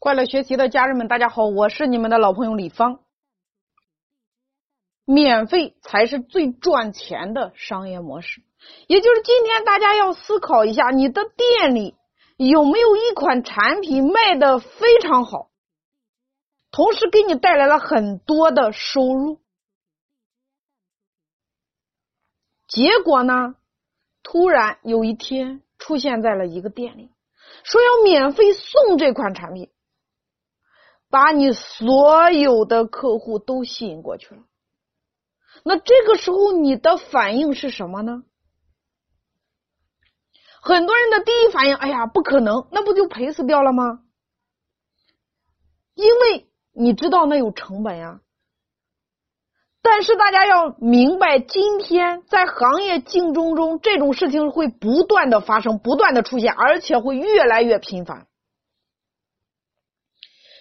快乐学习的家人们，大家好，我是你们的老朋友李芳。免费才是最赚钱的商业模式，也就是今天大家要思考一下，你的店里有没有一款产品卖的非常好，同时给你带来了很多的收入，结果呢，突然有一天出现在了一个店里，说要免费送这款产品，把你所有的客户都吸引过去了。那这个时候你的反应是什么呢？很多人的第一反应，哎呀，不可能，那不就赔死掉了吗？因为你知道那有成本呀。但是大家要明白，今天在行业竞争中，这种事情会不断的发生，不断的出现，而且会越来越频繁。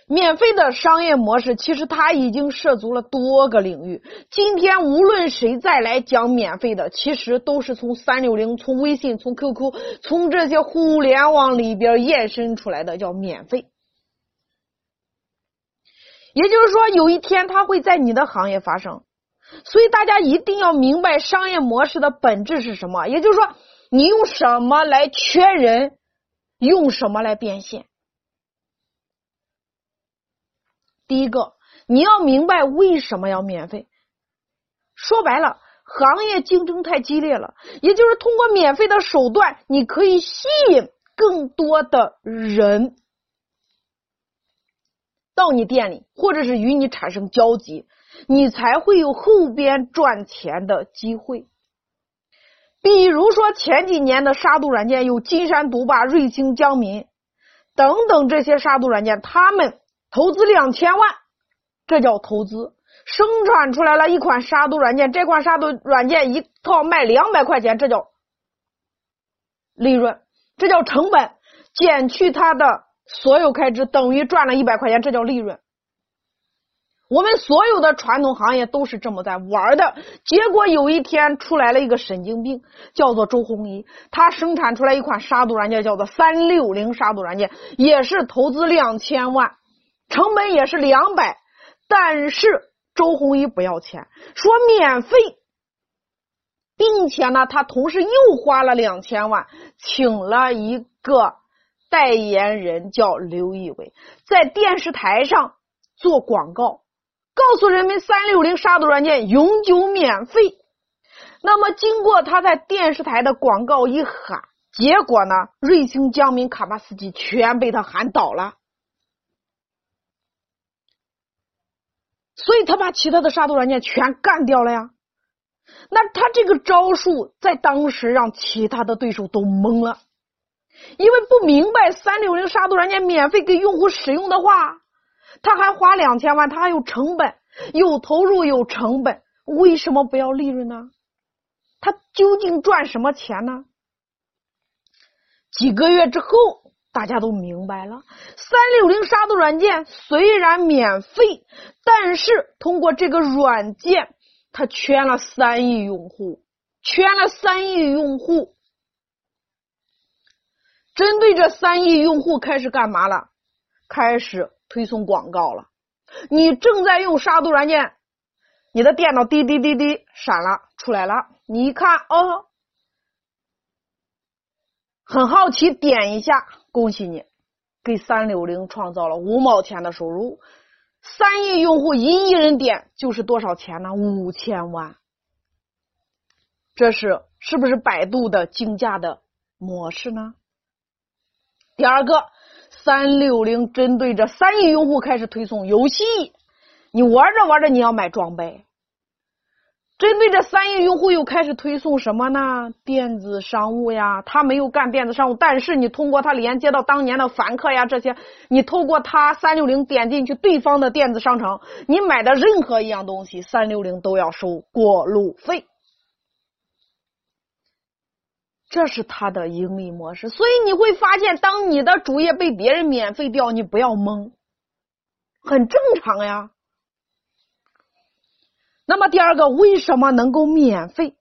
免费的商业模式，其实它已经涉足了多个领域。今天无论谁再来讲免费的，其实都是从三六零、从微信、从 QQ、从这些互联网里边延伸出来的，叫免费。也就是说，有一天它会在你的行业发生。所以大家一定要明白商业模式的本质是什么。也就是说，你用什么来缺人，用什么来变现。第一个，你要明白为什么要免费。说白了，行业竞争太激烈了，也就是通过免费的手段，你可以吸引更多的人到你店里，或者是与你产生交集，你才会有后边赚钱的机会。比如说前几年的杀毒软件，有金山毒霸、瑞星、江民等等这些杀毒软件，他们。投资两千万，这叫投资；生产出来了一款杀毒软件，这款杀毒软件一套卖两百块钱，这叫利润，这叫成本减去它的所有开支，等于赚了一百块钱，这叫利润。我们所有的传统行业都是这么在玩的。结果有一天出来了一个神经病，叫做周鸿祎，他生产出来一款杀毒软件，叫做三六零杀毒软件，也是投资两千万。成本也是两百，但是周鸿祎不要钱，说免费，并且呢，他同时又花了两千万，请了一个代言人叫刘仪伟，在电视台上做广告，告诉人们三六零杀毒软件永久免费。那么，经过他在电视台的广告一喊，结果呢，瑞星、江民、卡巴斯基全被他喊倒了。所以他把其他的杀毒软件全干掉了呀，那他这个招数在当时让其他的对手都懵了，因为不明白三六零杀毒软件免费给用户使用的话，他还花两千万，他还有成本，有投入有成本，为什么不要利润呢？他究竟赚什么钱呢？几个月之后。大家都明白了，三六零杀毒软件虽然免费，但是通过这个软件，它圈了三亿用户，圈了三亿用户。针对这三亿用户，开始干嘛了？开始推送广告了。你正在用杀毒软件，你的电脑滴滴滴滴闪了出来了，你一看哦。很好奇，点一下，恭喜你，给三六零创造了五毛钱的收入。三亿用户，一亿人点，就是多少钱呢？五千万。这是是不是百度的竞价的模式呢？第二个，三六零针对着三亿用户开始推送游戏，你玩着玩着你要买装备。针对这三亿用户，又开始推送什么呢？电子商务呀，他没有干电子商务，但是你通过他连接到当年的凡客呀，这些，你透过他三六零点进去对方的电子商城，你买的任何一样东西，三六零都要收过路费，这是他的盈利模式。所以你会发现，当你的主页被别人免费掉，你不要懵，很正常呀。那么第二个，为什么能够免费？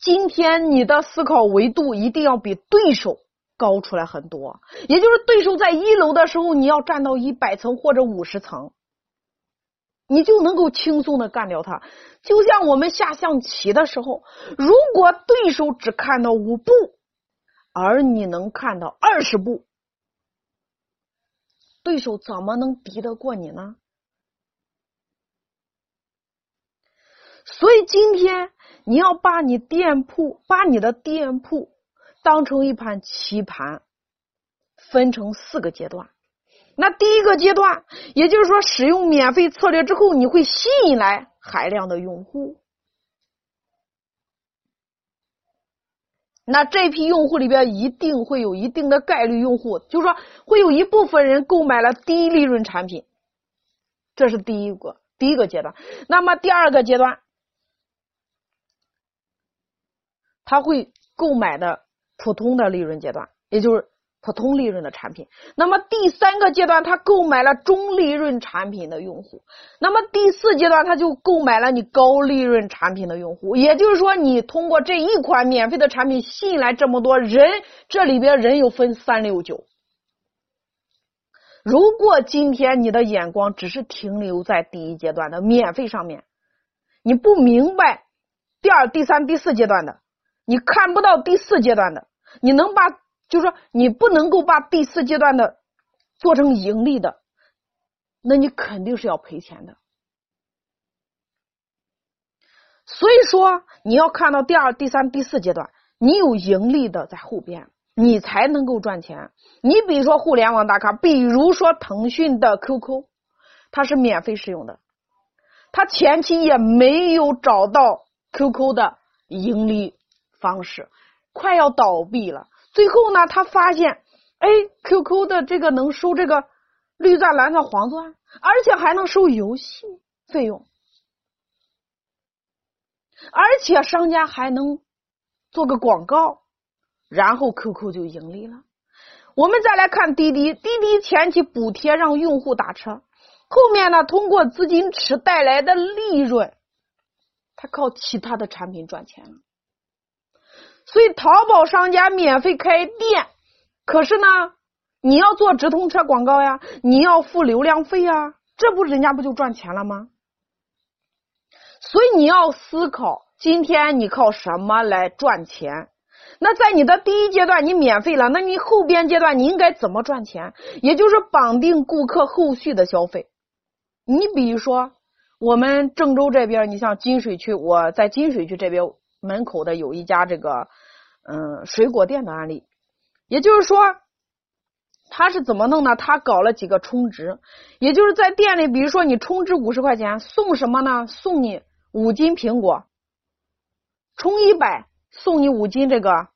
今天你的思考维度一定要比对手高出来很多。也就是对手在一楼的时候，你要站到一百层或者五十层，你就能够轻松的干掉他。就像我们下象棋的时候，如果对手只看到五步，而你能看到二十步，对手怎么能敌得过你呢？所以今天你要把你店铺，把你的店铺当成一盘棋盘，分成四个阶段。那第一个阶段，也就是说，使用免费策略之后，你会吸引来海量的用户。那这批用户里边一定会有一定的概率用户，就是说会有一部分人购买了低利润产品，这是第一个第一个阶段。那么第二个阶段。他会购买的普通的利润阶段，也就是普通利润的产品。那么第三个阶段，他购买了中利润产品的用户。那么第四阶段，他就购买了你高利润产品的用户。也就是说，你通过这一款免费的产品吸引来这么多人，这里边人又分三六九。如果今天你的眼光只是停留在第一阶段的免费上面，你不明白第二、第三、第四阶段的。你看不到第四阶段的，你能把，就是说你不能够把第四阶段的做成盈利的，那你肯定是要赔钱的。所以说，你要看到第二、第三、第四阶段，你有盈利的在后边，你才能够赚钱。你比如说互联网大咖，比如说腾讯的 QQ，它是免费使用的，它前期也没有找到 QQ 的盈利。方式快要倒闭了，最后呢，他发现，哎，QQ 的这个能收这个绿钻、蓝钻、黄钻，而且还能收游戏费用，而且商家还能做个广告，然后 QQ 就盈利了。我们再来看滴滴，滴滴前期补贴让用户打车，后面呢，通过资金池带来的利润，他靠其他的产品赚钱了。所以淘宝商家免费开店，可是呢，你要做直通车广告呀，你要付流量费呀，这不人家不就赚钱了吗？所以你要思考，今天你靠什么来赚钱？那在你的第一阶段你免费了，那你后边阶段你应该怎么赚钱？也就是绑定顾客后续的消费。你比如说，我们郑州这边，你像金水区，我在金水区这边。门口的有一家这个嗯水果店的案例，也就是说，他是怎么弄呢？他搞了几个充值，也就是在店里，比如说你充值五十块钱送什么呢？送你五斤苹果，充一百送你五斤这个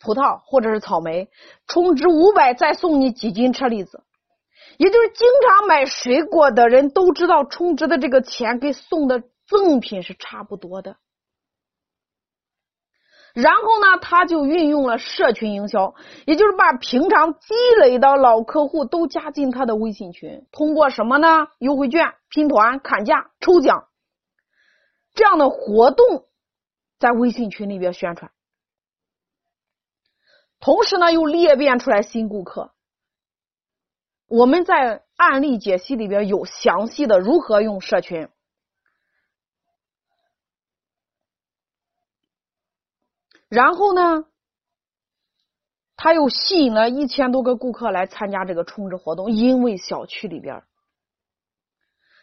葡萄或者是草莓，充值五百再送你几斤车厘子。也就是经常买水果的人都知道，充值的这个钱跟送的赠品是差不多的。然后呢，他就运用了社群营销，也就是把平常积累的老客户都加进他的微信群，通过什么呢？优惠券、拼团、砍价、抽奖这样的活动，在微信群里边宣传。同时呢，又裂变出来新顾客。我们在案例解析里边有详细的如何用社群。然后呢，他又吸引了一千多个顾客来参加这个充值活动，因为小区里边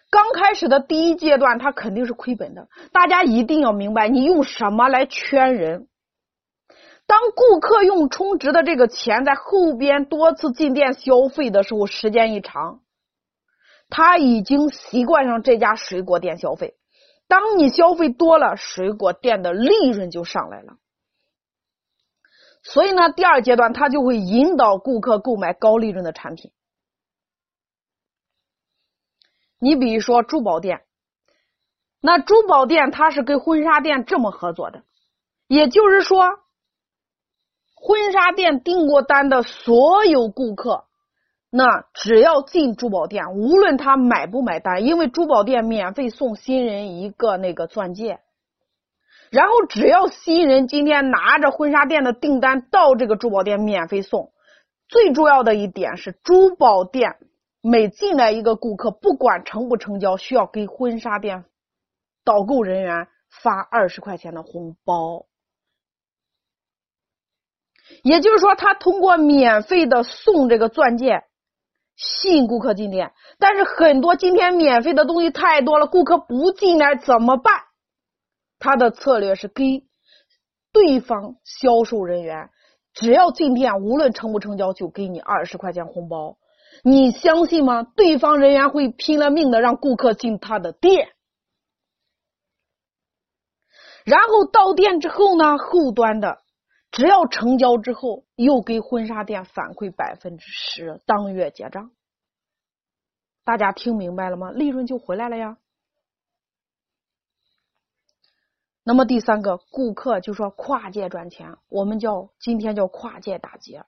刚开始的第一阶段，他肯定是亏本的。大家一定要明白，你用什么来圈人？当顾客用充值的这个钱在后边多次进店消费的时候，时间一长，他已经习惯上这家水果店消费。当你消费多了，水果店的利润就上来了。所以呢，第二阶段他就会引导顾客购买高利润的产品。你比如说珠宝店，那珠宝店它是跟婚纱店这么合作的，也就是说，婚纱店订过单的所有顾客，那只要进珠宝店，无论他买不买单，因为珠宝店免费送新人一个那个钻戒。然后只要新人今天拿着婚纱店的订单到这个珠宝店免费送，最重要的一点是，珠宝店每进来一个顾客，不管成不成交，需要给婚纱店导购人员发二十块钱的红包。也就是说，他通过免费的送这个钻戒，吸引顾客进店。但是很多今天免费的东西太多了，顾客不进来怎么办？他的策略是给对方销售人员，只要进店，无论成不成交，就给你二十块钱红包。你相信吗？对方人员会拼了命的让顾客进他的店，然后到店之后呢，后端的。只要成交之后，又给婚纱店反馈百分之十，当月结账。大家听明白了吗？利润就回来了呀。那么第三个，顾客就说跨界赚钱，我们叫今天叫跨界打劫，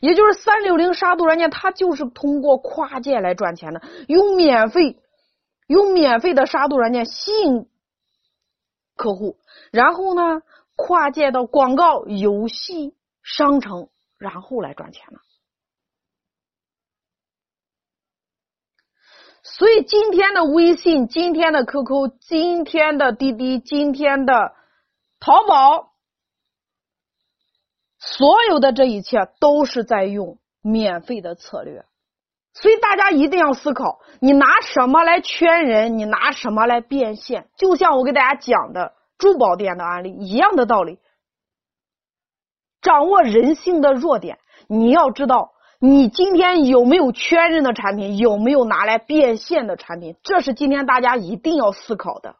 也就是三六零杀毒软件，它就是通过跨界来赚钱的，用免费用免费的杀毒软件吸引客户，然后呢？跨界到广告、游戏、商城，然后来赚钱了。所以今天的微信、今天的 QQ、今天的滴滴、今天的淘宝，所有的这一切都是在用免费的策略。所以大家一定要思考：你拿什么来圈人？你拿什么来变现？就像我给大家讲的。珠宝店的案例一样的道理，掌握人性的弱点。你要知道，你今天有没有确认的产品，有没有拿来变现的产品，这是今天大家一定要思考的。